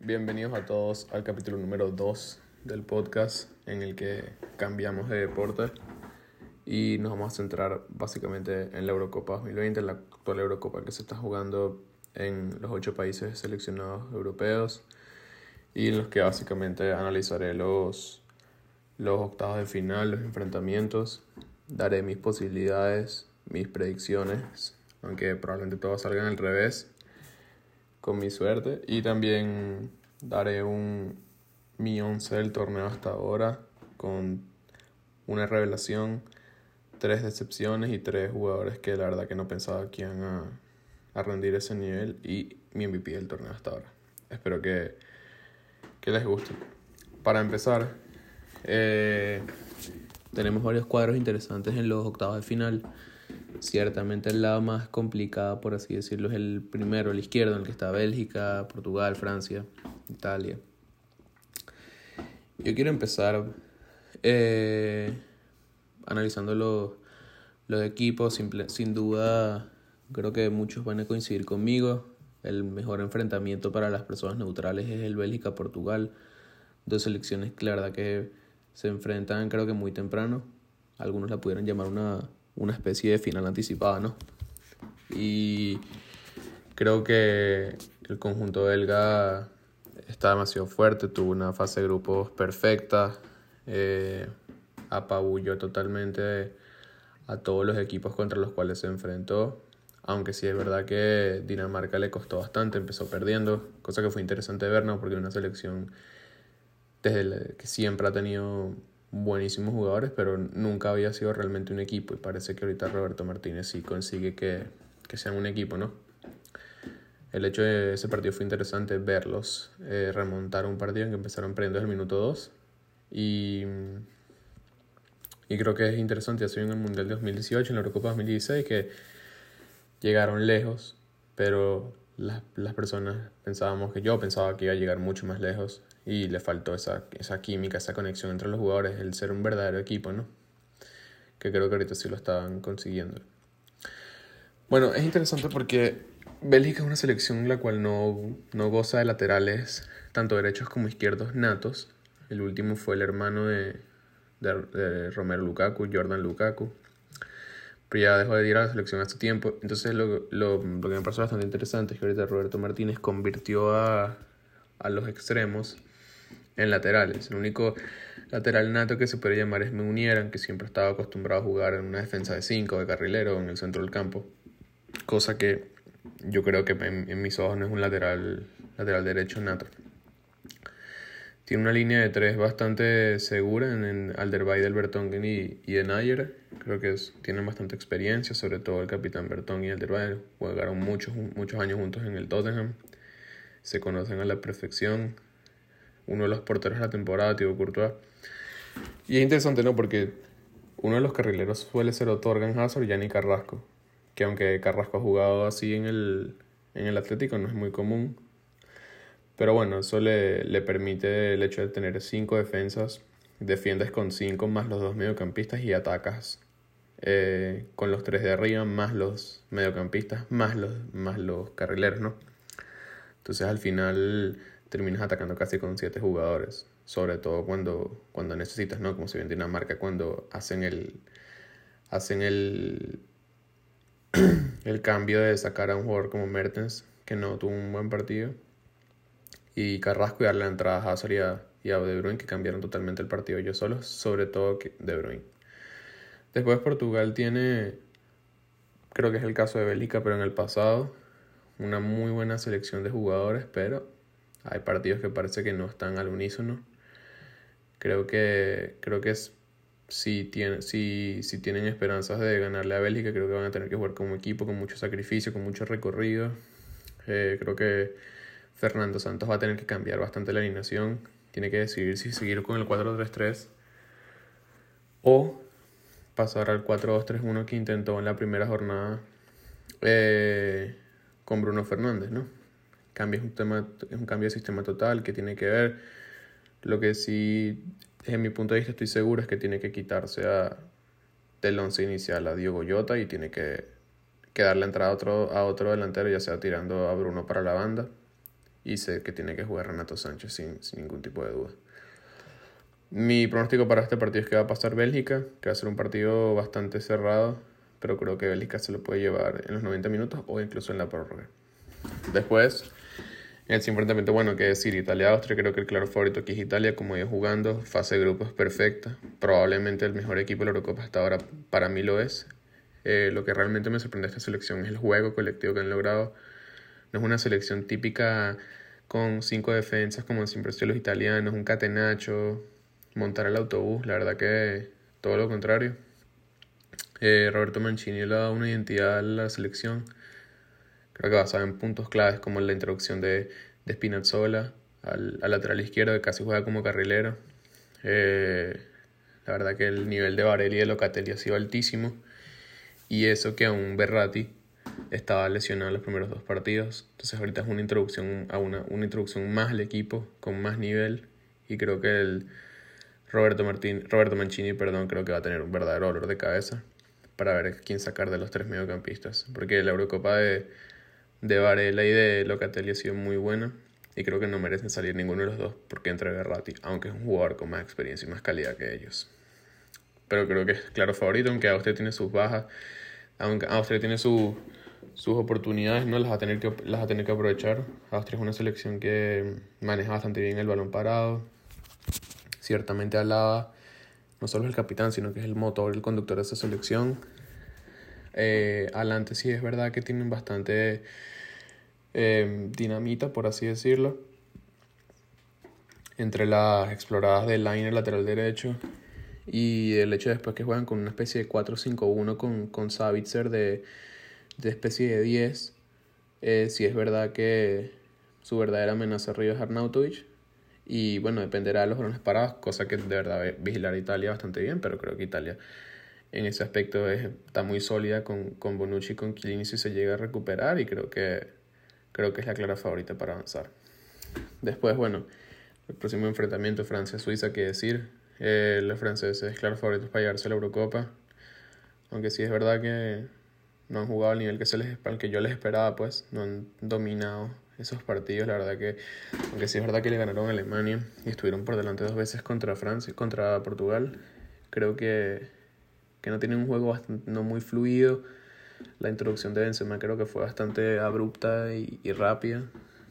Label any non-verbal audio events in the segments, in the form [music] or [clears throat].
Bienvenidos a todos al capítulo número 2 del podcast en el que cambiamos de deporte y nos vamos a centrar básicamente en la Eurocopa 2020, la actual Eurocopa que se está jugando en los ocho países seleccionados europeos y en los que básicamente analizaré los, los octavos de final, los enfrentamientos, daré mis posibilidades, mis predicciones, aunque probablemente todas salgan al revés con mi suerte. Y también daré un mi once del torneo hasta ahora con una revelación, tres decepciones y tres jugadores que la verdad que no pensaba que iban a, a rendir ese nivel y mi MVP del torneo hasta ahora. Espero que, que les guste. Para empezar, eh, tenemos varios cuadros interesantes en los octavos de final. Ciertamente el lado más complicado, por así decirlo, es el primero, el izquierdo, en el que está Bélgica, Portugal, Francia, Italia. Yo quiero empezar eh, analizando los, los equipos. Sin duda, creo que muchos van a coincidir conmigo. El mejor enfrentamiento para las personas neutrales es el Bélgica-Portugal. Dos selecciones, claro, que se enfrentan creo que muy temprano. Algunos la pudieran llamar una una especie de final anticipada, ¿no? Y creo que el conjunto belga está demasiado fuerte, tuvo una fase de grupos perfecta, eh, apabulló totalmente a todos los equipos contra los cuales se enfrentó, aunque sí es verdad que Dinamarca le costó bastante, empezó perdiendo, cosa que fue interesante ver, ¿no? Porque una selección desde que siempre ha tenido buenísimos jugadores, pero nunca había sido realmente un equipo y parece que ahorita Roberto Martínez sí consigue que, que sean un equipo, ¿no? El hecho de ese partido fue interesante verlos eh, remontar un partido en que empezaron perdiendo desde el minuto 2 y, y creo que es interesante, ya en el Mundial de 2018, en la Eurocopa 2016, que llegaron lejos, pero las, las personas pensábamos que yo pensaba que iba a llegar mucho más lejos y le faltó esa, esa química, esa conexión entre los jugadores, el ser un verdadero equipo, ¿no? Que creo que ahorita sí lo estaban consiguiendo. Bueno, es interesante porque Bélgica es una selección la cual no, no goza de laterales, tanto derechos como izquierdos natos. El último fue el hermano de, de, Romero Lukaku, Jordan Lukaku. Pero ya dejó de ir a la selección hace tiempo. Entonces lo, lo, lo que me pasó bastante interesante es que ahorita Roberto Martínez convirtió a, a los extremos en laterales. El único lateral nato que se puede llamar es Meunieran, que siempre estaba acostumbrado a jugar en una defensa de 5, de carrilero, en el centro del campo. Cosa que yo creo que en, mis ojos no es un lateral, lateral derecho nato. Tiene una línea de tres bastante segura en, en Alderweireld, del Bertongen y, y en. Creo que tienen bastante experiencia, sobre todo el capitán Bertongen y Alderweireld. Jugaron muchos, muchos años juntos en el Tottenham. Se conocen a la perfección uno de los porteros de la temporada, Thibaut Courtois. Y es interesante, ¿no? Porque uno de los carrileros suele ser o Torgan Hazard y Yanni Carrasco. Que aunque Carrasco ha jugado así en el, en el Atlético, no es muy común. Pero bueno, eso le, le permite el hecho de tener cinco defensas. Defiendes con cinco más los dos mediocampistas y atacas eh, con los tres de arriba más los mediocampistas más los, más los carrileros, ¿no? Entonces al final terminas atacando casi con siete jugadores, sobre todo cuando, cuando necesitas, ¿no? Como se ve en Dinamarca, cuando hacen el, hacen el, [clears throat] el cambio de sacar a un jugador como Mertens, que no tuvo un buen partido, y Carrasco y darle la entrada a Hazard y a, De Bruyne, que cambiaron totalmente el partido ellos solos, sobre todo De Bruyne. Después Portugal tiene, creo que es el caso de Bélgica, pero en el pasado, una muy buena selección de jugadores, pero hay partidos que parece que no están al unísono. Creo que, creo que es, si, tiene, si, si tienen esperanzas de ganarle a Bélgica, creo que van a tener que jugar como equipo, con mucho sacrificio, con mucho recorrido. Eh, creo que Fernando Santos va a tener que cambiar bastante la alineación. Tiene que decidir si seguir con el 4-3-3 o pasar al 4-2-3-1 que intentó en la primera jornada eh, con Bruno Fernández, ¿no? cambio es un, tema, es un cambio de sistema total que tiene que ver. Lo que sí, desde mi punto de vista, estoy seguro es que tiene que quitarse a, del once inicial a Diego Goyota y tiene que, que darle entrada a otro, a otro delantero, ya sea tirando a Bruno para la banda y sé que tiene que jugar Renato Sánchez sin, sin ningún tipo de duda. Mi pronóstico para este partido es que va a pasar Bélgica, que va a ser un partido bastante cerrado, pero creo que Bélgica se lo puede llevar en los 90 minutos o incluso en la prórroga. Después, el enfrentamiento, bueno, que decir Italia-Austria, creo que el claro favorito aquí es Italia, como iba jugando, fase de grupos perfecta, probablemente el mejor equipo de la Eurocopa hasta ahora para mí lo es. Eh, lo que realmente me sorprende de esta selección es el juego colectivo que han logrado. No es una selección típica con cinco defensas como siempre son los italianos, un catenacho, montar el autobús, la verdad que todo lo contrario. Eh, Roberto Mancini le ha dado una identidad a la selección Creo que basado en puntos claves como la introducción de, de Spinazzola al, lateral izquierdo, que casi juega como carrilero. Eh, la verdad que el nivel de Varela y de Locatelli ha sido altísimo. Y eso que aún Berratti estaba lesionado en los primeros dos partidos. Entonces ahorita es una introducción a una, una introducción más al equipo, con más nivel. Y creo que el Roberto, Martín, Roberto Mancini perdón, creo que va a tener un verdadero dolor de cabeza para ver quién sacar de los tres mediocampistas. Porque la Eurocopa de, de Varela y de Locatelli ha sido muy buena y creo que no merecen salir ninguno de los dos porque entra Berratti, aunque es un jugador con más experiencia y más calidad que ellos. Pero creo que es claro favorito, aunque Austria tiene sus bajas, aunque Austria tiene sus oportunidades, no las va, a tener que, las a tener que aprovechar. Austria es una selección que maneja bastante bien el balón parado. Ciertamente Alaba no solo es el capitán, sino que es el motor, el conductor de esa selección. Eh, adelante sí es verdad que tienen bastante eh, dinamita, por así decirlo. Entre las exploradas del liner lateral derecho y el hecho después que juegan con una especie de 4-5-1 con, con Savitzer de, de especie de 10. Eh, sí es verdad que su verdadera amenaza arriba es Arnautovic. Y bueno, dependerá de los balones parados, cosa que de verdad vigilar Italia bastante bien, pero creo que Italia en ese aspecto está muy sólida con, con Bonucci y con Chiellini si se llega a recuperar y creo que, creo que es la clara favorita para avanzar. Después, bueno, el próximo enfrentamiento Francia-Suiza, que decir, eh, los franceses claro favoritos para llevarse la Eurocopa, aunque sí es verdad que no han jugado al nivel que, se les, que yo les esperaba, pues no han dominado esos partidos, la verdad que, aunque sí es verdad que le ganaron a Alemania y estuvieron por delante dos veces contra Francia, contra Portugal, creo que que no tiene un juego bastante, no muy fluido. La introducción de Benzema creo que fue bastante abrupta y, rápida,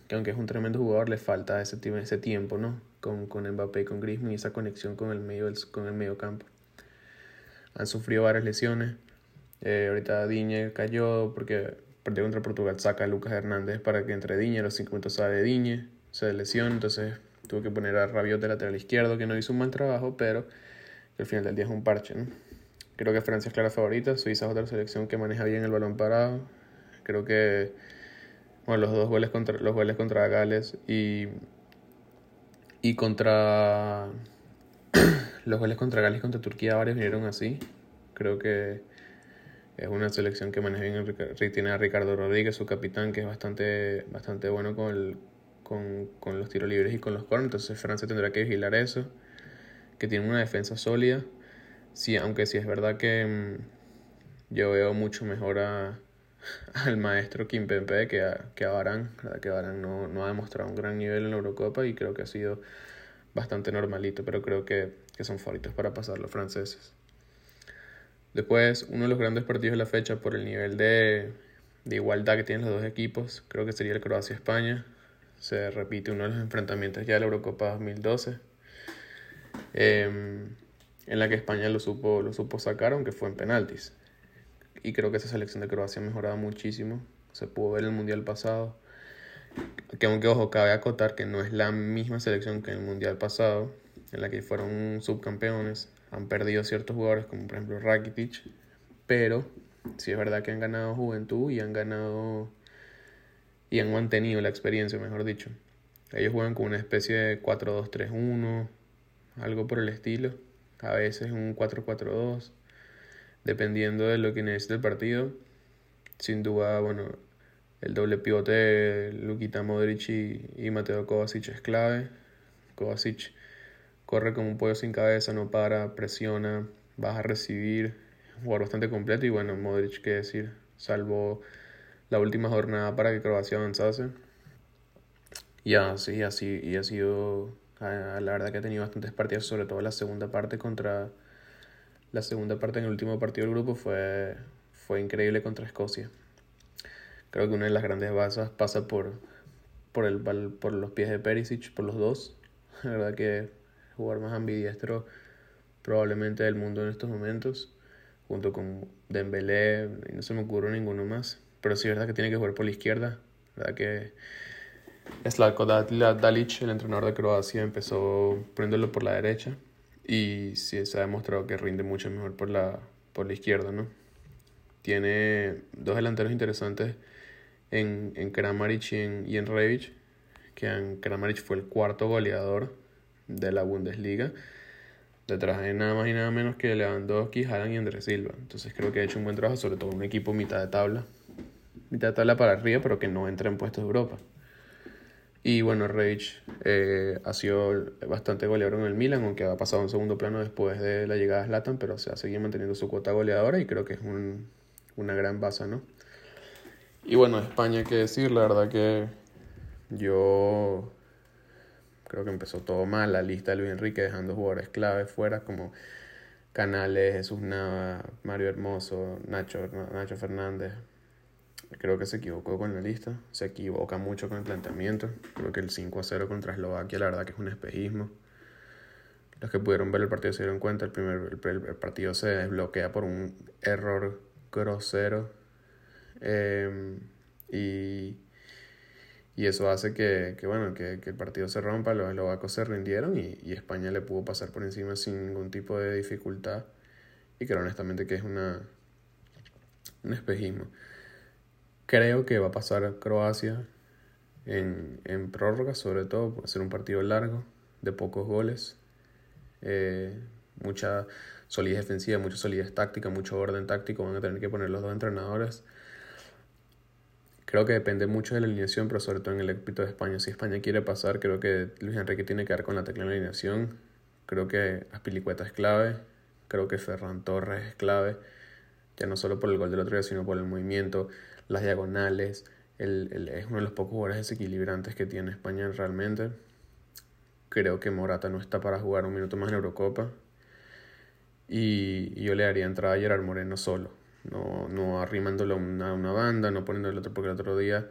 que aunque es un tremendo jugador, le falta ese, ese tiempo, ¿no? Con, con Mbappé y con Griezmann y esa conexión con el medio, con el medio campo. Han sufrido varias lesiones. Eh, ahorita Diñe cayó porque perdió contra Portugal, saca a Lucas Hernández para que entre Diñe, los 5 minutos sale Diñe, se lesiona, entonces tuvo que poner a Rabiot de lateral izquierdo, que no hizo un mal trabajo, pero al final del día es un parche, ¿no? Creo que Francia es clara favorita. Suiza es otra selección que maneja bien el balón parado. Creo que bueno, los dos goles contra, los goles contra Gales y, y contra [clears throat] los goles contra Gales y contra Turquía varios vinieron así. Creo que es una selección que maneja bien. Tiene a Ricardo Rodríguez, su capitán, que es bastante, bastante bueno con, el, con, con los tiros libres y con los corners. Entonces Francia tendrá que vigilar eso. Que tiene una defensa sólida Sí, aunque sí es verdad que mm, yo veo mucho mejor a, [laughs] al maestro Kim Pempe que a, que a Barán. que Barán no, no, ha demostrado un gran nivel en la Eurocopa y creo que ha sido bastante normalito, pero creo que, que son favoritos para pasar los franceses. Después, uno de los grandes partidos de la fecha por el nivel de, de igualdad que tienen los dos equipos, creo que sería el Croacia-España. Se repite uno de los enfrentamientos ya de la Eurocopa 2012. Eh, en la que España lo supo, lo supo sacar, aunque fue en penaltis. Y creo que esa selección de Croacia ha mejorado muchísimo. Se pudo ver en el Mundial pasado. Que aunque, ojo, cabe acotar que no es la misma selección que en el Mundial pasado, en la que fueron subcampeones. Han perdido ciertos jugadores, como por ejemplo Rakitic. Pero sí es verdad que han ganado juventud y han ganado... Y han mantenido la experiencia, mejor dicho. Ellos juegan con una especie de 4-2-3-1, algo por el estilo a veces un 4-4-2, dependiendo de lo que necesite el partido. Sin duda, bueno, el doble pivote de Lukita Modric y, Mateo Kovacic es clave. Kovacic corre como un pollo sin cabeza, no para, presiona, vas a recibir, un jugador bastante completo y bueno, Modric, qué decir, salvo la última jornada para que Croacia avanzase. Ya, sí, así, y ha sido, la verdad que ha tenido bastantes partidos, sobre todo la segunda parte contra, la segunda parte en el último partido del grupo fue, fue increíble contra Escocia. Creo que una de las grandes bases pasa por, por, el, por los pies de Perisic, por los dos. [laughs] La verdad que jugar más ambidiestro probablemente del mundo en estos momentos, junto con Dembélé, no se me ocurre ninguno más. Pero sí es verdad que tiene que jugar por la izquierda. Verdad que Slavko Dalic, el entrenador de Croacia, empezó poniéndolo por la derecha y sí se ha demostrado que rinde mucho mejor por la, por la izquierda, ¿no? Tiene dos delanteros interesantes en, en Kramaric y en, y en Rebic, que en Kramaric fue el cuarto goleador de la Bundesliga, detrás de nada más y nada menos que Lewandowski, Haaland y Andrés Silva. Entonces creo que ha hecho un buen trabajo, sobre todo un equipo mitad de tabla, mitad de tabla para arriba, pero que no entra en puestos de Europa. Y bueno, Rebic eh, ha sido bastante goleador en el Milan, aunque ha pasado en segundo plano después de la llegada de Zlatan, pero se ha seguido manteniendo su cuota goleadora y creo que es un, una gran base, ¿no? Y bueno, España, qué decir, la verdad que yo creo que empezó todo mal, la lista de Luis Enrique dejando jugadores claves fuera como Canales, Jesús Nava, Mario Hermoso, Nacho, Nacho Fernández. Creo que se equivocó con la lista, se equivoca mucho con el planteamiento. Creo que el 5 a 0 contra Eslovaquia, la verdad que es un espejismo. Los que pudieron ver el partido se dieron cuenta, el, primer, el partido se desbloquea por un error grosero Em, y, y, eso hace que, que bueno, que, que, el partido se rompa, los eslovacos se rindieron y, y, España le pudo pasar por encima sin ningún tipo de dificultad. Y creo honestamente que es una, un espejismo. Creo que va a pasar Croacia en, en prórroga, sobre todo por ser un partido largo, de pocos goles. Eh, mucha solidez defensiva, mucha solidez táctica, mucho orden táctico. Van a tener que poner los dos entrenadores Creo que depende mucho de la alineación, pero sobre todo en el éxito de España. Si España quiere pasar, creo que Luis Enrique tiene que dar con la tecla en la alineación. Creo que Aspilicueta es clave. Creo que Ferran Torres es clave. Ya no solo por el gol del otro día, sino por el movimiento, las diagonales. El, el, es uno de los pocos jugadores desequilibrantes que tiene España realmente. Creo que Morata no está para jugar un minuto más en Eurocopa. Y, y yo le daría entrada a Gerard Moreno solo no, no arrimándolo a una, banda, no poniendo el otro, porque el otro día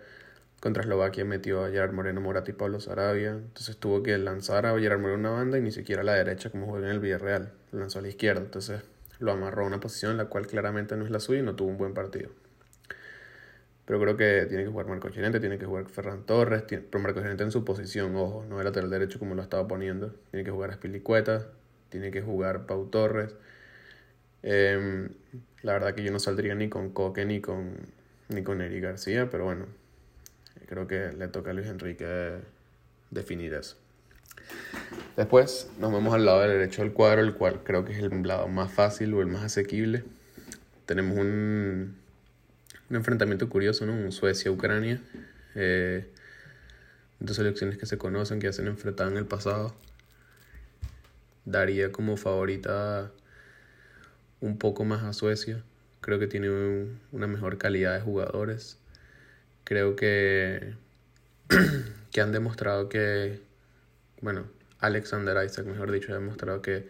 contra Eslovaquia metió a Gerard Moreno Morat y Pablo Sarabia, entonces tuvo que lanzar a Gerard Moreno una banda y ni siquiera a la derecha como juega en el Villarreal, lo lanzó a la izquierda, entonces lo amarró a una posición en la cual claramente no es la suya y no tuvo un buen partido. Pero creo que tiene que jugar Marco Llorente, tiene que jugar Ferran Torres, tiene, pero Marco Llorente en su posición, ojo, no el lateral derecho como lo estaba poniendo. Tiene que jugar Spilicueta, tiene que jugar Pau Torres. Eh, la verdad que yo no saldría ni con Coque ni con, ni con Eric García, pero bueno, creo que le toca a Luis Enrique definir eso. Después nos vamos al lado derecho del cuadro, el cual creo que es el lado más fácil o el más asequible. Tenemos un, un enfrentamiento curioso, ¿no? Un Suecia-Ucrania. Eh, dos selecciones que se conocen, que ya se han en el pasado. Daría como favorita un poco más a Suecia. Creo que tiene una mejor calidad de jugadores. Creo que, [clears throat] que han demostrado que, bueno, Alexander Isaac, mejor dicho, ha demostrado que,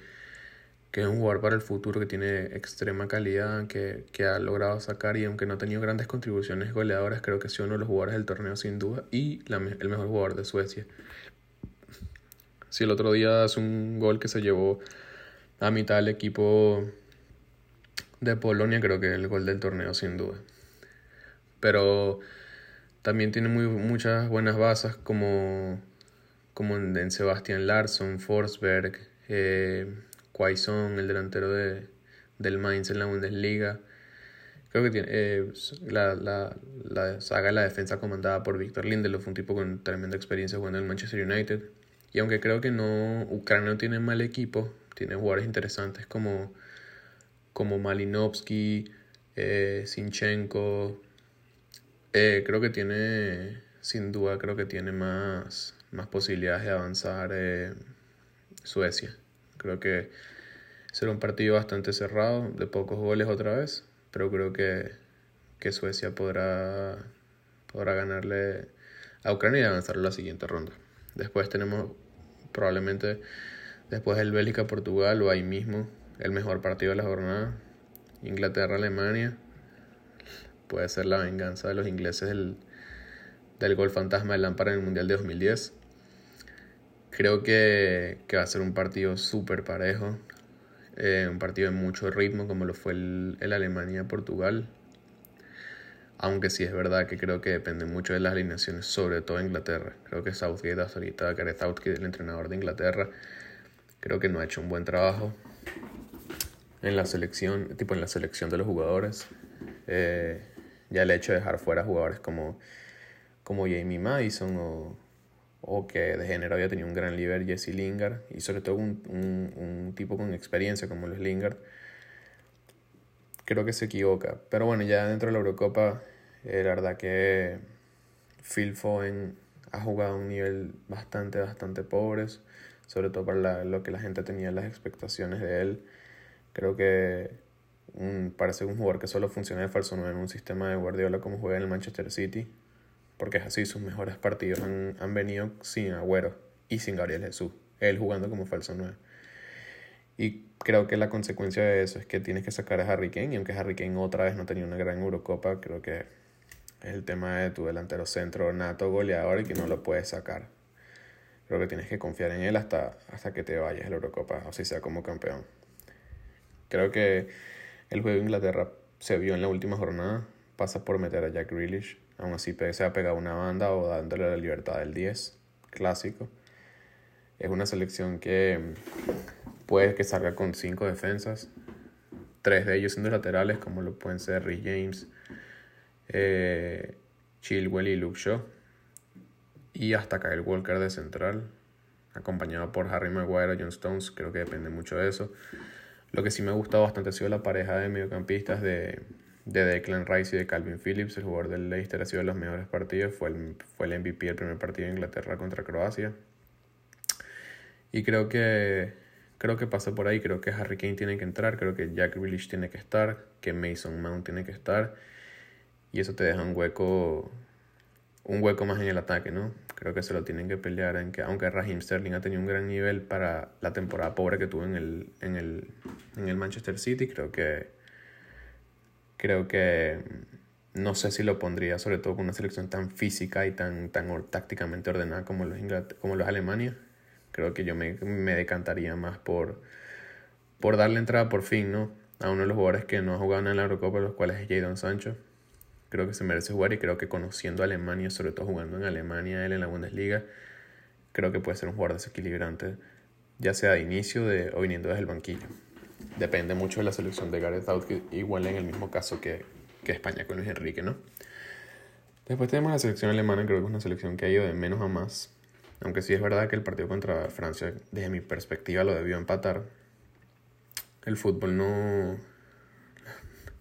que es un jugador para el futuro, que tiene extrema calidad, que, que ha logrado sacar y aunque no ha tenido grandes contribuciones goleadoras, creo que es uno de los jugadores del torneo sin duda y la, el mejor jugador de Suecia. Si el otro día hace un gol que se llevó a mitad del equipo de Polonia creo que es el gol del torneo sin duda. Pero también tiene muy, muchas buenas bases como, como en, Sebastian Larsson, Forsberg, eh, Quaison, el delantero de, del Mainz en la Bundesliga. Creo que tiene eh, la, la, la, saga de la defensa comandada por Víctor Lindelof, un tipo con tremenda experiencia jugando en el Manchester United. Y aunque creo que no, Ucrania no tiene mal equipo, tiene jugadores interesantes como como Malinovsky, eh, Sinchenko. Eh, creo que tiene, sin duda, creo que tiene más, más posibilidades de avanzar eh, Suecia. Creo que será un partido bastante cerrado, de pocos goles otra vez, pero creo que, que Suecia podrá, podrá ganarle a Ucrania y avanzar a la siguiente ronda. Después tenemos probablemente después del Bélgica-Portugal o ahí mismo el mejor partido de la jornada, Inglaterra-Alemania. Puede ser la venganza de los ingleses del, del gol fantasma de Lampard en el Mundial de 2010. Creo que, va a ser un partido súper parejo, eh, un partido de mucho ritmo como lo fue el, el Alemania-Portugal. Aunque sí es verdad que creo que depende mucho de las alineaciones, sobre todo Inglaterra. Creo que Southgate ahorita, Gareth Southgate, el entrenador de Inglaterra, creo que no ha hecho un buen trabajo en la selección, tipo en la selección de los jugadores. Eh, ya el hecho de dejar fuera jugadores como, como Jamie Madison o, o que de género había tenido un gran líder Jesse Lingard y sobre todo un, un, un tipo con experiencia como los Lingard creo que se equivoca. Pero bueno, ya dentro de la Eurocopa, eh, la verdad que Phil Foden ha jugado a un nivel bastante, bastante pobre, sobre todo para lo que la gente tenía las expectaciones de él. Creo que un, parece un jugador que solo funciona de falso 9 en un sistema de Guardiola como juega en el Manchester City, porque es así, sus mejores partidos han, han venido sin Agüero y sin Gabriel Jesús, él jugando como falso 9. Y creo que la consecuencia de eso es que tienes que sacar a Harry Kane. Y aunque Harry Kane otra vez no tenía una gran Eurocopa, creo que es el tema de tu delantero centro nato goleador y que no lo puedes sacar. Creo que tienes que confiar en él hasta, hasta que te vayas a la Eurocopa, o si sea como campeón. Creo que el juego de Inglaterra se vio en la última jornada. Pasa por meter a Jack Grealish. Aún así se ha pegado una banda o dándole la libertad del 10. Clásico. Es una selección que puede que salga con cinco defensas, tres de ellos siendo laterales, como lo pueden ser Rhys James, eh, Chilwell y Luke Shaw, y hasta Kyle Walker de central, acompañado por Harry Maguire o John Stones, creo que depende mucho de eso. Lo que sí me ha gustado bastante ha sido la pareja de mediocampistas de, de Declan Rice y de Calvin Phillips, el jugador del Leicester ha sido de los mejores partidos, fue el, fue el MVP del primer partido de Inglaterra contra Croacia. Y creo que Creo que pasa por ahí, creo que Harry Kane tiene que entrar, creo que Jack Grealish tiene que estar, que Mason Mount tiene que estar. Y eso te deja un hueco un hueco más en el ataque, ¿no? Creo que se lo tienen que pelear en que aunque Raheem Sterling ha tenido un gran nivel para la temporada pobre que tuvo en el en el en el Manchester City, creo que creo que no sé si lo pondría sobre todo con una selección tan física y tan tan tácticamente ordenada como los como los Alemania Creo que yo me, me decantaría más por, por darle entrada por fin, ¿no? A uno de los jugadores que no ha jugado en la Eurocopa, los cuales es Jadon Sancho. Creo que se merece jugar y creo que conociendo a Alemania, sobre todo jugando en Alemania, él en la Bundesliga, creo que puede ser un jugador desequilibrante, ya sea de inicio de, o viniendo desde el banquillo. Depende mucho de la selección de Gareth Southgate, igual en el mismo caso que, que España con Luis Enrique, ¿no? Después tenemos la selección alemana, creo que es una selección que ha ido de menos a más. Aunque sí es verdad que el partido contra Francia, desde mi perspectiva, lo debió empatar. El fútbol no...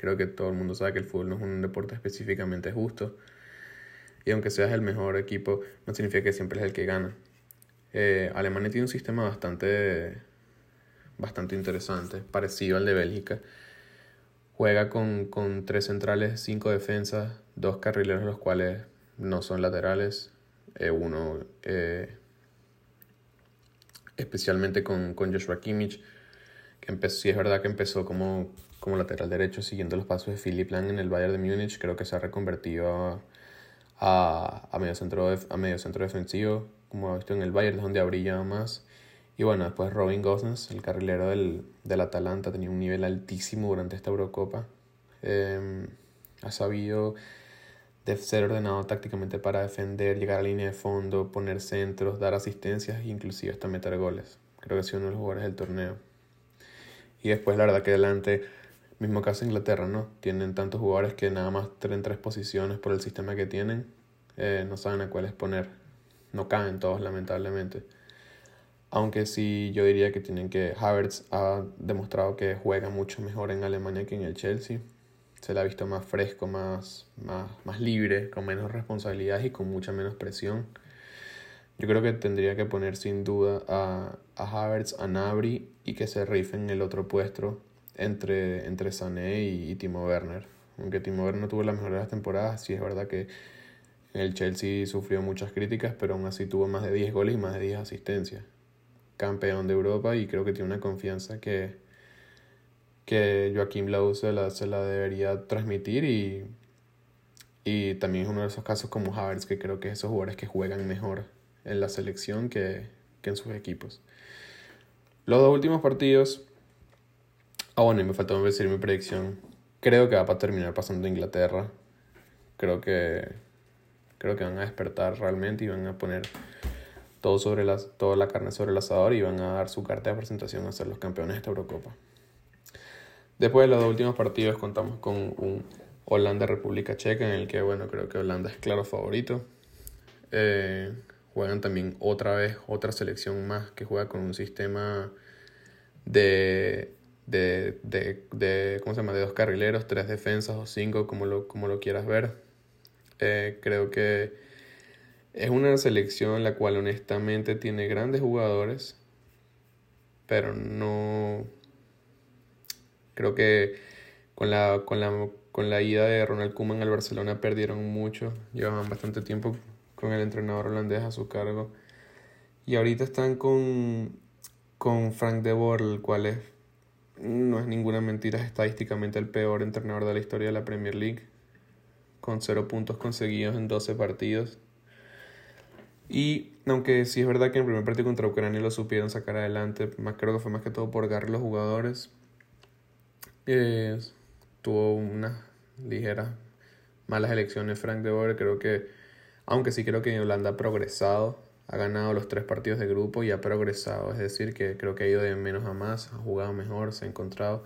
Creo que todo el mundo sabe que el fútbol no es un deporte específicamente justo. Y aunque seas el mejor equipo, no significa que siempre es el que gana. Eh, Alemania tiene un sistema bastante, bastante interesante, parecido al de Bélgica. Juega con, con tres centrales, cinco defensas, dos carrileros, los cuales no son laterales, eh, uno, eh, especialmente con, con, Joshua Kimmich, que empezó, sí es verdad que empezó como, como lateral derecho siguiendo los pasos de Philip Lang en el Bayern de Múnich, creo que se ha reconvertido a, a, medio, centro a medio defensivo, como ha visto en el Bayern, donde ha brillado más. Y bueno, después Robin Gosens, el carrilero del, del Atalanta, tenía un nivel altísimo durante esta Eurocopa. Eh, ha sabido de ser ordenado tácticamente para defender, llegar a línea de fondo, poner centros, dar asistencias e inclusive hasta meter goles. Creo que ha sido uno de los jugadores del torneo. Y después la verdad que adelante, mismo caso Inglaterra, ¿no? Tienen tantos jugadores que nada más tienen tres posiciones por el sistema que tienen, eh, no saben a cuáles poner. No caen todos lamentablemente. Aunque sí yo diría que tienen que... Havertz ha demostrado que juega mucho mejor en Alemania que en el Chelsea se le ha visto más fresco, más, más, más libre, con menos responsabilidades y con mucha menos presión. Yo creo que tendría que poner sin duda a, a Havertz, a Nabri y que se rifen el otro puesto entre, entre Sané y, Timo Werner. Aunque Timo Werner tuvo las mejores temporadas, sí es verdad que El Chelsea sufrió muchas críticas, pero aún así tuvo más de 10 goles y más de 10 asistencias. Campeón de Europa y creo que tiene una confianza que, que Joaquín Blau se la, se la debería transmitir y, y también es uno de esos casos como Havertz que creo que es esos jugadores que juegan mejor en la selección que, que en sus equipos. Los dos últimos partidos. Ah, bueno, y me faltó decir mi predicción. Creo que va a terminar pasando Inglaterra. Creo que. Creo que van a despertar realmente y van a poner todo sobre toda la carne sobre el asador y van a dar su carta de presentación a ser los campeones de esta Eurocopa. Después de los dos últimos partidos contamos con un Holanda-República Checa en el que, bueno, creo que Holanda es claro favorito. Eh, juegan también otra vez otra selección más que juega con un sistema de, de, de, de ¿cómo se llama? de dos carrileros, tres defensas o cinco, como lo, como lo quieras ver. Eh, creo que es una selección la cual honestamente tiene grandes jugadores, pero no... Creo que con la, con la, con la ida de Ronald Koeman al Barcelona perdieron mucho, llevaban bastante tiempo con el entrenador holandés a su cargo. Y ahorita están con, con Frank de Boer, el cual es, no es ninguna mentira, es estadísticamente el peor entrenador de la historia de la Premier League, con cero puntos conseguidos en 12 partidos. Y aunque sí es verdad que en el primer partido contra Ucrania lo supieron sacar adelante, más creo que fue más que todo por garrar los jugadores. Tuvo unas ligeras malas elecciones Frank de Boer, creo que aunque sí creo que Holanda ha progresado, ha ganado los tres partidos de grupo y ha progresado. Es decir, que creo que ha ido de menos a más, ha jugado mejor, se ha encontrado.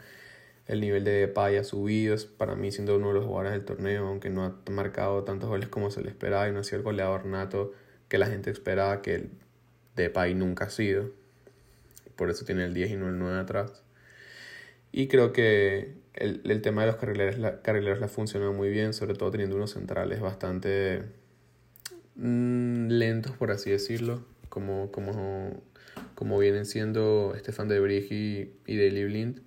El nivel de Depay ha subido, para mí siendo uno de los jugadores del torneo, aunque no ha marcado tantos goles como se le esperaba y no ha sido el goleador nato que la gente esperaba que el Depay nunca ha sido. Por eso tiene el 10 y no el 9 atrás. Y creo que el, el tema de los carrileros, la, carrileros le ha funcionado muy bien, sobre todo teniendo unos centrales bastante Mm, lentos, por así decirlo, como, como, como vienen siendo Stefan de Brig y, y Daley Blind.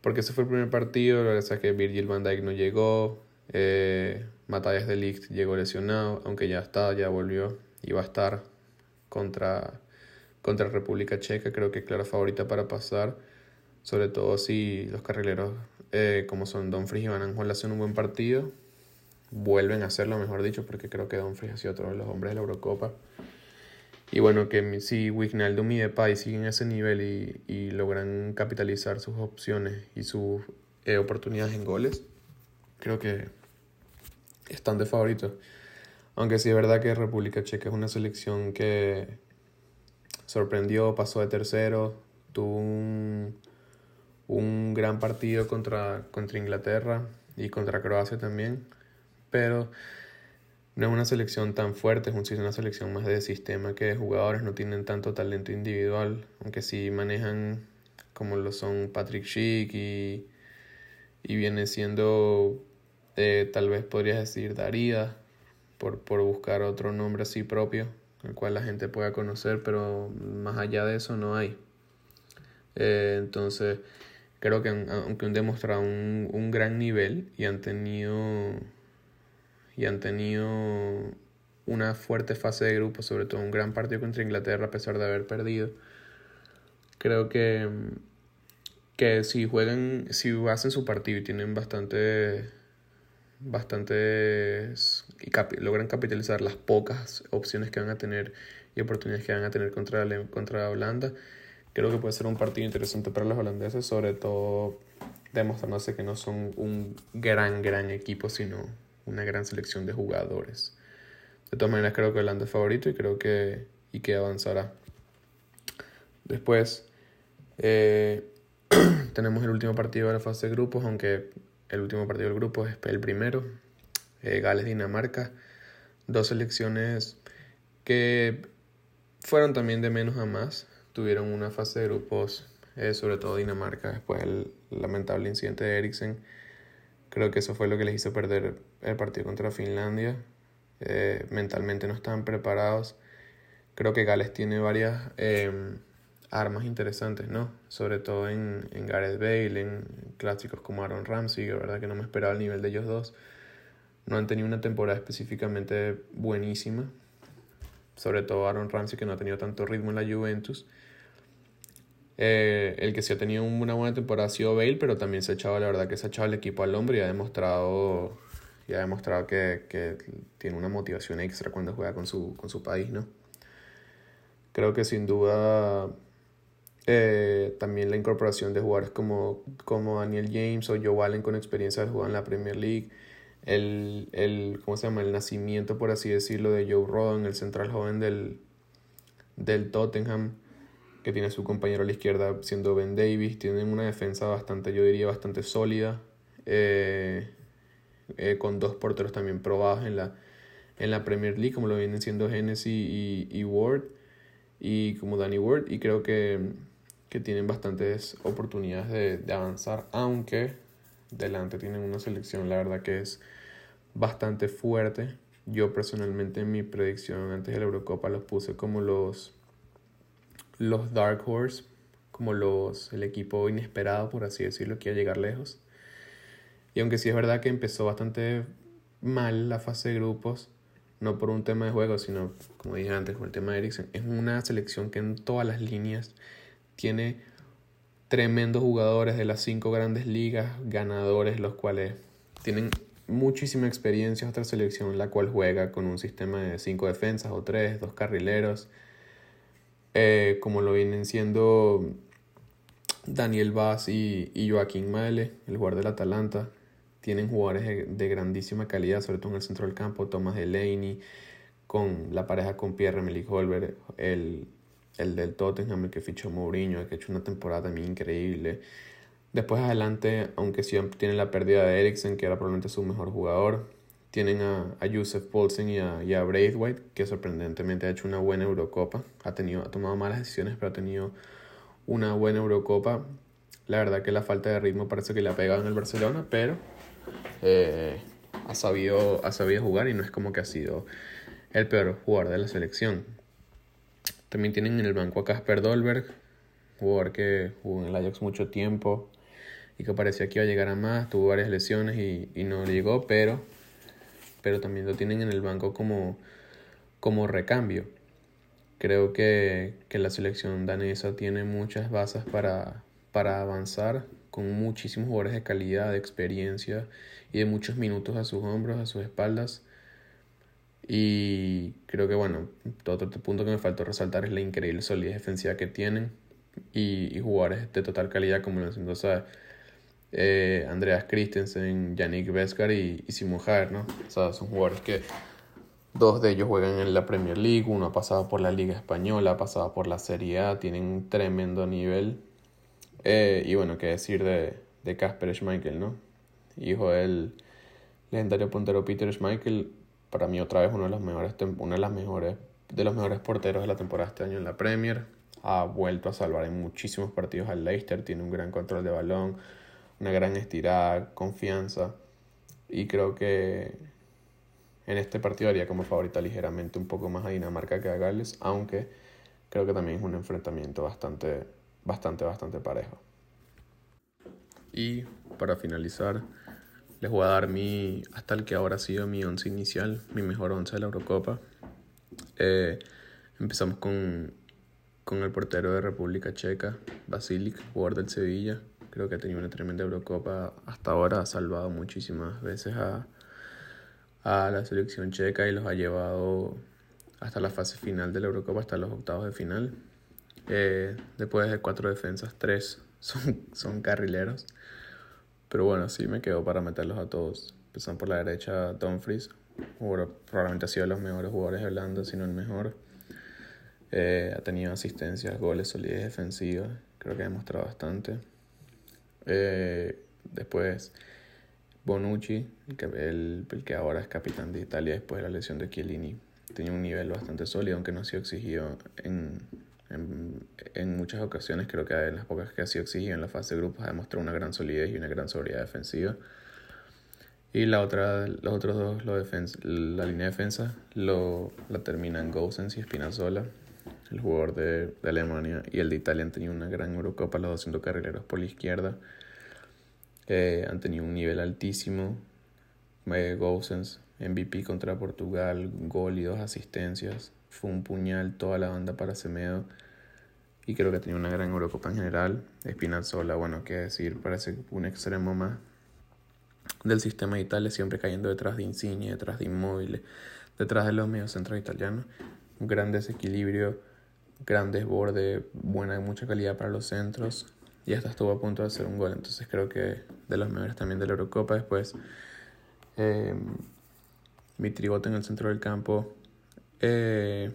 Porque ese fue el primer partido, la verdad es que Virgil van Dijk no llegó, eh, de Ligt llegó lesionado, aunque ya está, ya volvió y va a estar contra, contra República Checa, creo que es clara favorita para pasar, sobre todo si los carrileros eh, como son Don Fries y Van Aanholt hacen un buen partido, vuelven a hacerlo, mejor dicho, porque creo que Dumfries ha sido otro de los hombres de la Eurocopa. Y bueno, que si Wijnaldum y Depay siguen ese nivel y, y logran capitalizar sus opciones y sus eh, oportunidades en goles, creo que están de favoritos. Aunque sí es verdad que República Checa es una selección que sorprendió, pasó de tercero, tuvo un, un gran partido contra, contra Inglaterra y contra Croacia también pero no es una selección tan fuerte, es una selección más de sistema que de jugadores, no tienen tanto talento individual, aunque sí manejan como lo son Patrick Schick y, y viene siendo, eh, tal vez podrías decir, Darida, por, por buscar otro nombre así propio, el cual la gente pueda conocer, pero más allá de eso no hay. Eh, entonces, creo que aunque han demostrado un, un gran nivel y han tenido y han tenido una fuerte fase de grupo, sobre todo un gran partido contra Inglaterra a pesar de haber perdido. Creo que, que si juegan, si hacen su partido y tienen bastante bastantes y logran capitalizar las pocas opciones que van a tener y oportunidades que van a tener contra, contra Holanda, creo que puede ser un partido interesante para los holandeses, sobre todo demostrándose que no son un gran, gran equipo, sino una gran selección de jugadores. De todas maneras, creo que Holanda es favorito y creo que, y que avanzará. Después, eh, [clears throat] tenemos el último partido de la fase de grupos, aunque el último partido del grupo es el primero. Eh, Gales-Dinamarca. Dos selecciones que fueron también de menos a más. Tuvieron una fase de grupos, eh, sobre todo Dinamarca, después del lamentable incidente de Eriksen Creo que eso fue lo que les hizo perder el partido contra Finlandia. Eh, mentalmente no estaban preparados. Creo que Gales tiene varias em, armas interesantes, ¿no? Sobre todo en, en Gareth Bale, en clásicos como Aaron Ramsey, que verdad que no me esperaba el nivel de ellos dos. no han tenido una temporada específicamente buenísima. Sobre todo Aaron Ramsey, que no ha tenido tanto ritmo en la Juventus. Eh, el que sí ha tenido una buena temporada ha sido Bale, pero también se ha echado, la verdad que se ha echado el equipo al hombro y ha demostrado, y ha demostrado que, que tiene una motivación extra cuando juega con su, con su país, ¿no? Creo que sin duda eh, también la incorporación de jugadores como, como Daniel James o Joe Allen con experiencia de jugar en la Premier League, el, el, ¿cómo se llama? el nacimiento, por así decirlo, de Joe Rodon, el central joven del, del Tottenham, que tiene su compañero a la izquierda siendo Ben Davis, tienen una defensa bastante, yo diría, bastante sólida, eh, eh, con dos porteros también probados en la, en la Premier League, como lo vienen siendo Hennessy y, y Ward, y como Danny Ward, y creo que que tienen bastantes oportunidades de, de, avanzar, aunque delante tienen una selección, la verdad que es bastante fuerte. Yo personalmente en mi predicción antes de la Eurocopa los puse como los, los Dark Horse, como los, el equipo inesperado, por así decirlo, que iba a llegar lejos. Y aunque sí es verdad que empezó bastante mal la fase de grupos, no por un tema de juego, sino como dije antes, con el tema de Eriksen, es una selección que en todas las líneas tiene tremendos jugadores de las cinco grandes ligas, ganadores, los cuales tienen muchísima experiencia. Otra selección la cual juega con un sistema de cinco defensas o tres, dos carrileros, eh, como lo vienen siendo Daniel Vaz y, Joaquín Male, el jugador del Atalanta. Tienen jugadores de, grandísima calidad, sobre todo en el centro del campo, Thomas Delaney, con la pareja con Pierre Emerick Holber, el el del Tottenham, el que fichó Mourinho, que ha hecho una temporada también increíble. Después adelante, aunque sí tienen la pérdida de Eriksen, que era probablemente su mejor jugador, tienen a, a Joseph Paulsen y a, y a Braithwaite, que sorprendentemente ha hecho una buena Eurocopa. Ha, tenido, ha tomado malas decisiones, pero ha tenido una buena Eurocopa. La verdad que la falta de ritmo parece que le ha pegado en el Barcelona, pero eh, ha, sabido, ha sabido jugar y no es como que ha sido el peor jugador de la selección. También tienen en el banco a Casper Dolberg, jugador que jugó en el Ajax mucho tiempo y que parecía que iba a llegar a más, tuvo varias lesiones y, y no llegó, pero, pero también lo tienen en el banco como, como recambio. Creo que, que la selección danesa tiene muchas bases para, para avanzar con muchísimos jugadores de calidad, de experiencia y de muchos minutos a sus hombros, a sus espaldas. Y creo que, bueno, otro punto que me faltó resaltar es la increíble solidez defensiva que tienen y, y jugadores de total calidad como lo siendo, eh, Andreas Christensen, Yannick Vescar y, y Simon Hager, ¿no? O sea, son jugadores que dos de ellos juegan en la Premier League, uno ha pasado por la Liga Española, ha pasado por la Serie A, tienen un tremendo nivel. Eh, y bueno, qué decir de, de Kasper Schmeichel, ¿no? Hijo del legendario puntero Peter Schmeichel, para mí otra vez uno de los mejores, uno de las mejores, de los mejores porteros de la temporada este año en la Premier. Ha vuelto a salvar en muchísimos partidos al Leicester, tiene un gran control de balón, una gran estirada, confianza. Y creo que en este partido haría como favorita ligeramente un poco más a Dinamarca que a Gales, aunque creo que también es un enfrentamiento bastante, bastante, bastante parejo. Y para finalizar, les voy a dar mi, hasta el que ahora ha sido mi once inicial, mi mejor once de la Eurocopa. Eh, empezamos con, con el portero de República Checa, Basilic, jugador del Sevilla. Creo que ha tenido una tremenda Eurocopa hasta ahora, ha salvado muchísimas veces a, a la selección checa y los ha llevado hasta la fase final de la Eurocopa, hasta los octavos de final. Eh, después de cuatro defensas, tres [laughs] son, son carrileros. Pero bueno, sí me quedo para meterlos a todos. Empezando por la derecha, Dumfries. Probablemente ha sido de los mejores jugadores de Holanda, si no el mejor. Eh, ha tenido asistencias, goles, solidez defensiva. Creo que ha demostrado bastante. Eh, después, Bonucci, el el que ahora es capitán de Italia después de la lesión de Chiellini. Tenía un nivel bastante sólido, aunque no ha sido exigido en, en, en, muchas ocasiones creo que en las pocas que ha sido exigido en la fase de grupos ha demostrado una gran solidez y una gran sobriedad defensiva. Y la otra, los otros dos, lo la línea de defensa, lo, la terminan Gosens y Spinazzola, el jugador de, de, Alemania, y el de Italia han tenido una gran Eurocopa, los 200 carrileros por la izquierda. Eh, han tenido un nivel altísimo, Eh, Gosens, MVP contra Portugal, gol y dos asistencias. Fue un puñal toda la banda para Semedo. Y creo que tenía una gran Eurocopa en general. Spinazzola, bueno, qué decir, parece un extremo más del sistema de Italia, siempre cayendo detrás de Insigne, detrás de Immobile, detrás de los mediocentros italianos. Un gran desequilibrio, gran desborde, buena, mucha calidad para los centros. Y hasta estuvo a punto de hacer un gol. Entonces creo que de los mejores también de la Eurocopa. Después, eh, mi tribote en el centro del campo. Eh,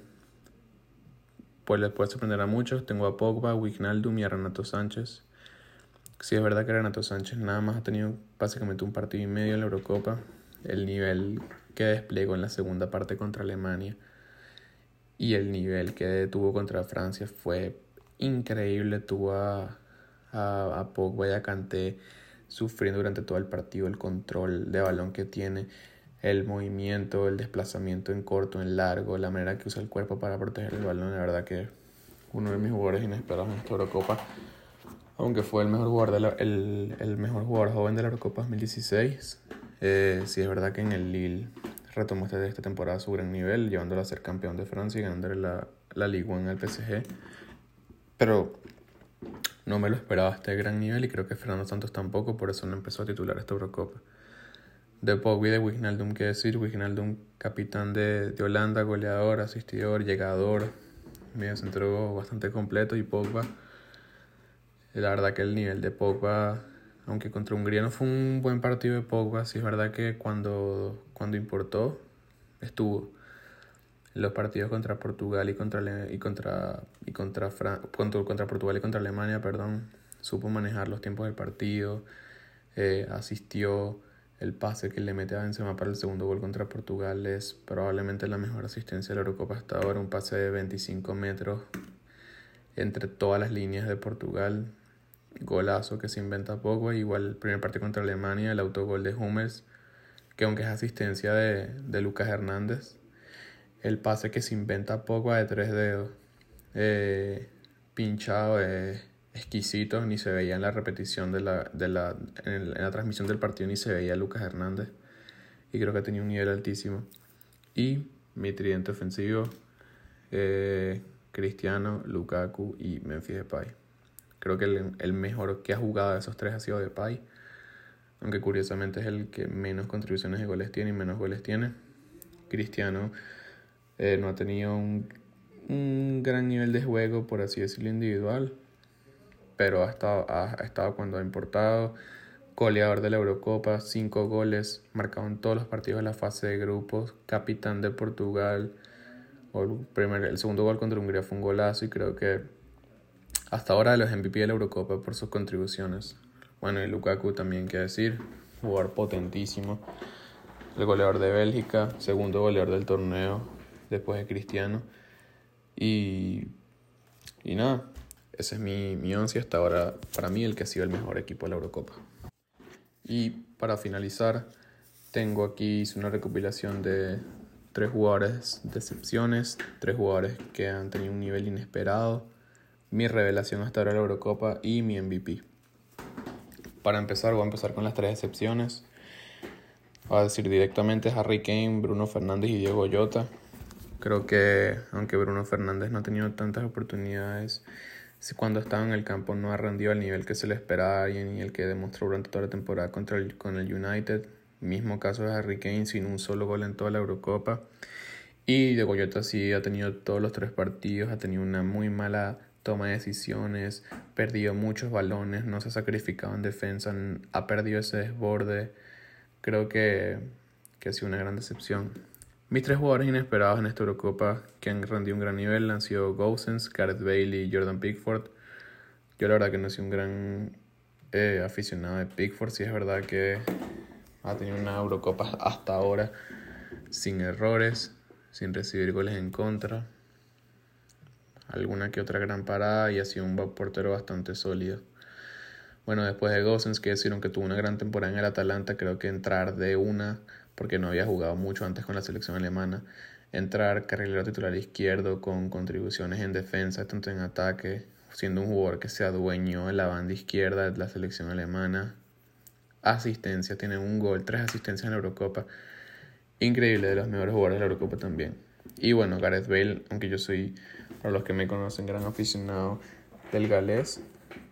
pues les puede sorprender a muchos. Tengo a Pogba, Wijnaldum y a Renato Sánchez. Sí, es verdad que Renato Sánchez nada más ha tenido básicamente un partido y medio en la Eurocopa. El nivel que desplegó en la segunda parte contra Alemania y el nivel que tuvo contra Francia fue increíble. Tuvo a, a, a Pogba y a Kanté sufriendo durante todo el partido el control de balón que tiene, el movimiento, el desplazamiento en corto, en largo, la manera que usa el cuerpo para proteger el balón. La verdad que uno de mis jugadores inesperados en esta Eurocopa aunque fue el mejor jugador, el, el, mejor jugador joven de la Eurocopa 2016. Eh, sí es verdad que en el Lille retomó esta, esta temporada su gran nivel, llevándolo a ser campeón de Francia y ganándole la, la Ligue 1 al PSG. Pero no me lo esperaba este gran nivel y creo que Fernando Santos tampoco, por eso no empezó a titular esta Eurocopa. De y de Wijnaldum, qué decir, Wijnaldum capitán de, de Holanda, goleador, asistidor, llegador, medio centro bastante completo y Pogba la verdad que el nivel de Pogba, aunque contra Hungría no fue un buen partido de Pogba, sí es verdad que cuando, cuando importó, estuvo. los partidos contra Portugal y contra y contra y contra, contra, contra Portugal y contra Alemania, perdón, supo manejar los tiempos del partido, eh, asistió el pase que le mete a Benzema para el segundo gol contra Portugal es probablemente la mejor asistencia de la Eurocopa hasta ahora, un pase de 25 metros entre todas las líneas de Portugal, golazo que se inventa poco, igual el primer partido contra Alemania, el autogol de Hummels, que aunque es asistencia de, de Lucas Hernández, el pase que se inventa poco de tres dedos, eh, pinchado, eh, exquisito, ni se veía en la repetición de la, de la, en, la transmisión del partido, ni se veía Lucas Hernández, y creo que tenía un nivel altísimo. Y mi tridente ofensivo, eh, Cristiano, Lukaku y Memphis Depay. Creo que el, mejor que ha jugado de esos tres ha sido Depay. Aunque curiosamente es el que menos contribuciones de goles tiene y menos goles tiene. Cristiano eh, no ha tenido un, gran nivel de juego, por así decirlo, individual. Pero ha estado, ha, estado cuando ha importado. Goleador de la Eurocopa, cinco goles, marcado en todos los partidos de la fase de grupos. Capitán de Portugal. El, primer, el segundo gol contra Hungría fue un golazo y creo que hasta ahora los MVP de la Eurocopa por sus contribuciones. Bueno, y Lukaku también, que decir, jugador potentísimo. El goleador de Bélgica, segundo goleador del torneo después de Cristiano. Y, y nada, ese es mi, mi once hasta ahora, para mí, el que ha sido el mejor equipo de la Eurocopa. Y para finalizar, tengo aquí una recopilación de tres jugadores de excepciones, tres jugadores que han tenido un nivel inesperado mi revelación hasta ahora de la Eurocopa y mi MVP. Para empezar, voy a empezar con las tres excepciones. Voy a decir directamente Harry Kane, Bruno Fernández y Diego Llota. Creo que aunque Bruno Fernández no ha tenido tantas oportunidades, cuando estaba en el campo no ha rendido al nivel que se le esperaba y el que demostró durante toda la temporada contra el, con el United. Mismo caso de Harry Kane sin un solo gol en toda la Eurocopa. Y Diego Llota sí ha tenido todos los tres partidos, ha tenido una muy mala toma de decisiones, perdió muchos balones, no se ha sacrificado en defensa, ha perdido ese desborde. Creo que, que ha sido una gran decepción. Mis tres jugadores inesperados en esta Eurocopa que han rendido un gran nivel han sido Gosens, Gareth Bailey y Jordan Pickford. Yo la verdad que no soy un gran eh, aficionado de Pickford, si es verdad que ha tenido una Eurocopa hasta ahora sin errores, sin recibir goles en contra alguna que otra gran parada y ha sido un portero bastante sólido. Bueno, después de Gosens, que decir, que tuvo una gran temporada en el Atalanta, creo que entrar de una, porque no había jugado mucho antes con la selección alemana, entrar carrilero titular izquierdo con contribuciones en defensa, tanto en ataque, siendo un jugador que se adueñó en la banda izquierda de la selección alemana, asistencias, tiene un gol, tres asistencias en la Eurocopa. Increíble, de los mejores jugadores de la Eurocopa también. Y bueno, Gareth Bale, aunque yo soy, para los que me conocen, gran aficionado del galés,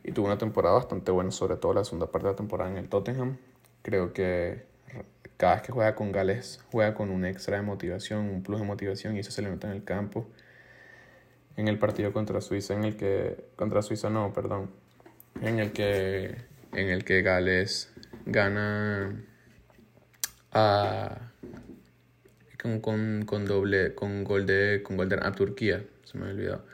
y tuvo una temporada bastante buena, sobre todo la segunda parte de la temporada en el Tottenham. Creo que cada vez que juega con Gales, juega con un extra de motivación, un plus de motivación, y eso se le nota en el campo. En el partido contra Suiza, en el que. Contra Suiza no, perdón. En el que. En el que Gales gana a. Con, con, con doble. Con gol de. Con gol de. A Turquía, se me ha olvidado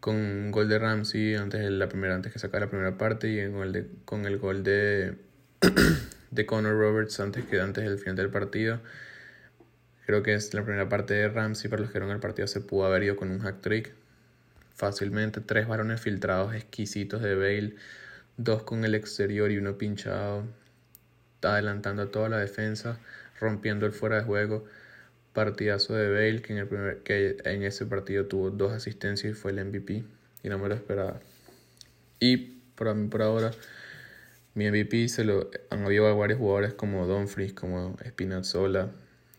con gol de Ramsey antes la primera antes que sacara la primera parte y el de, con el gol de [clears throat] de Conor Roberts antes que antes del final del partido. Creo que es la primera parte de Ramsey para los que vieron el partido se pudo haber ido con un hack trick fácilmente. Tres varones filtrados exquisitos de Bale dos con el exterior y uno pinchado adelantando a toda la defensa rompiendo el fuera de juego. Partidazo de Bale, que en, el que en ese partido tuvo dos asistencias y fue el MVP, y no me lo esperaba. Y por, por ahora, mi MVP se lo han habido varios jugadores como Dumfries, como Spinazzola,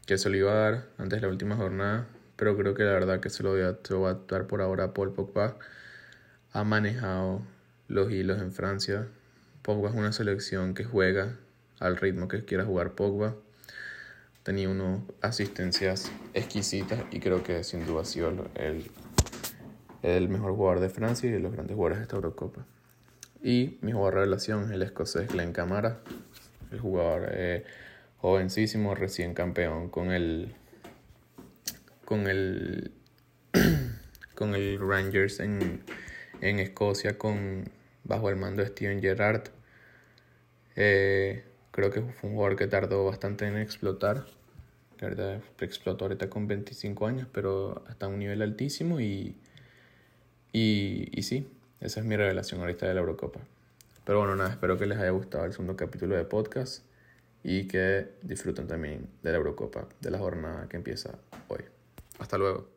que se lo iba a dar antes de la última jornada, pero creo que la verdad que se lo, a, se lo a dar por ahora a Paul Pogba. Ha manejado los hilos en Francia. Pogba es una selección que juega al ritmo que quiera jugar Pogba tenía unas asistencias exquisitas y creo que sin duda ha sido el, el mejor jugador de Francia y de los grandes jugadores de esta Eurocopa. Y mi jugador revelación el escocés Glenn Camara, el jugador eh, jovencísimo, recién campeón con el con el [clears throat] con el Rangers en, en Escocia con bajo el mando de Steven Gerrard. Eh, Creo que fue un jugador que tardó bastante en explotar. La verdad, explotó ahorita con 25 años, pero hasta un nivel altísimo y, y sí, esa es mi revelación ahorita de la Eurocopa. Pero bueno, nada, espero que les haya gustado el segundo capítulo de podcast y que disfruten también de la Eurocopa, de la jornada que empieza hoy. Hasta luego.